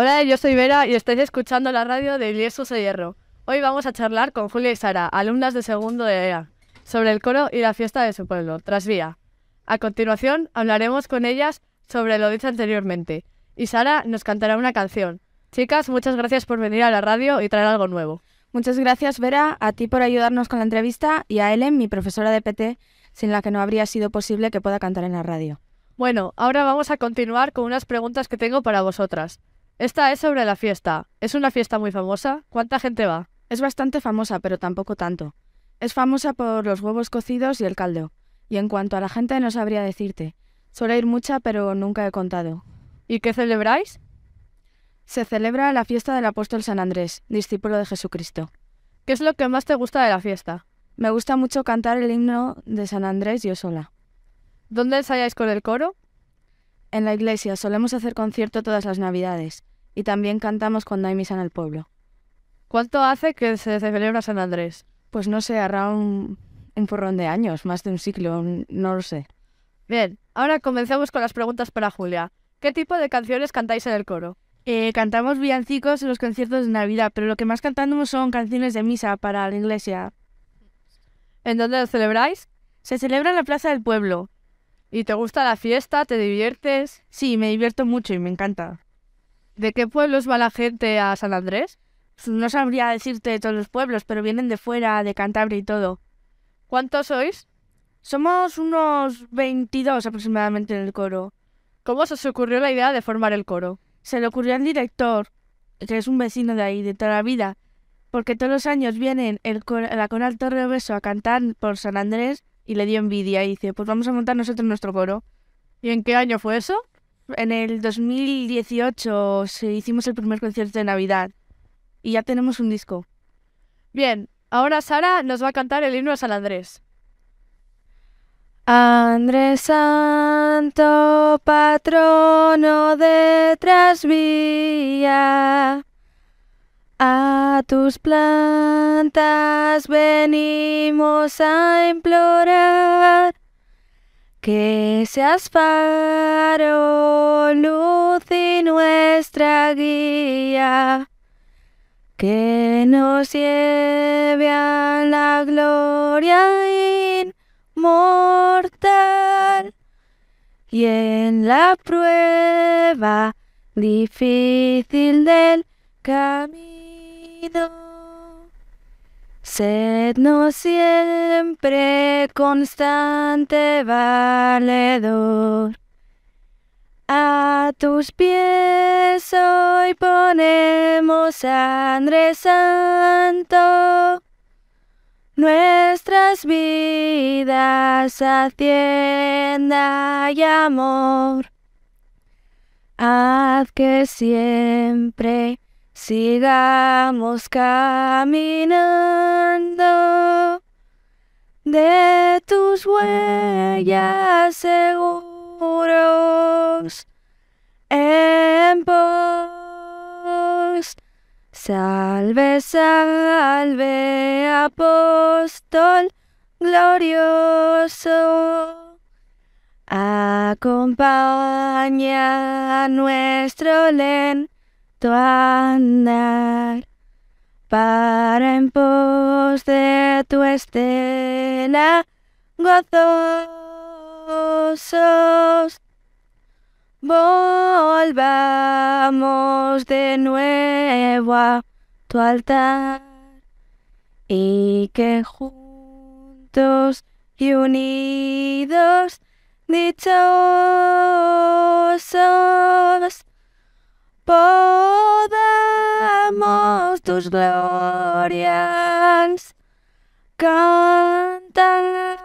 Hola, yo soy Vera y estáis escuchando la radio de Iliesos de Hierro. Hoy vamos a charlar con Julia y Sara, alumnas de segundo de EA, sobre el coro y la fiesta de su pueblo, Trasvía. A continuación hablaremos con ellas sobre lo dicho anteriormente y Sara nos cantará una canción. Chicas, muchas gracias por venir a la radio y traer algo nuevo. Muchas gracias, Vera, a ti por ayudarnos con la entrevista y a Ellen, mi profesora de PT, sin la que no habría sido posible que pueda cantar en la radio. Bueno, ahora vamos a continuar con unas preguntas que tengo para vosotras. Esta es sobre la fiesta. ¿Es una fiesta muy famosa? ¿Cuánta gente va? Es bastante famosa, pero tampoco tanto. Es famosa por los huevos cocidos y el caldo. Y en cuanto a la gente no sabría decirte. Suele ir mucha, pero nunca he contado. ¿Y qué celebráis? Se celebra la fiesta del apóstol San Andrés, discípulo de Jesucristo. ¿Qué es lo que más te gusta de la fiesta? Me gusta mucho cantar el himno de San Andrés yo sola. ¿Dónde ensayáis con el coro? En la iglesia solemos hacer concierto todas las navidades y también cantamos cuando hay misa en el pueblo. ¿Cuánto hace que se celebra San Andrés? Pues no sé, hará un, un porrón de años, más de un siglo, no lo sé. Bien, ahora comencemos con las preguntas para Julia. ¿Qué tipo de canciones cantáis en el coro? Eh, cantamos villancicos en los conciertos de Navidad, pero lo que más cantamos son canciones de misa para la iglesia. ¿En dónde lo celebráis? Se celebra en la Plaza del Pueblo. ¿Y te gusta la fiesta? ¿Te diviertes? Sí, me divierto mucho y me encanta. ¿De qué pueblos va la gente a San Andrés? No sabría decirte de todos los pueblos, pero vienen de fuera, de Cantabria y todo. ¿Cuántos sois? Somos unos 22 aproximadamente en el coro. ¿Cómo se os ocurrió la idea de formar el coro? Se le ocurrió al director, que es un vecino de ahí, de toda la vida, porque todos los años vienen el la Coral Torre Beso a cantar por San Andrés y le dio envidia y dice, pues vamos a montar nosotros nuestro coro. ¿Y en qué año fue eso? En el 2018 se hicimos el primer concierto de Navidad y ya tenemos un disco. Bien, ahora Sara nos va a cantar el himno a San Andrés. Andrés Santo, patrono de Trasvía, a tus plantas venimos a implorar que seas faro, luz y nuestra guía, que nos lleve a la gloria mortal y en la prueba difícil del camino. Sednos siempre constante valedor. A tus pies hoy ponemos, Andrés Santo nuestras vidas hacienda y amor. Haz que siempre sigamos caminando de tus huellas seguros en pos Salve, salve, apóstol glorioso. Acompaña nuestro lento andar para en pos de tu estela gozosos volvamos de nuevo a tu altar y que juntos y unidos dichosos podamos tus glorias cantar.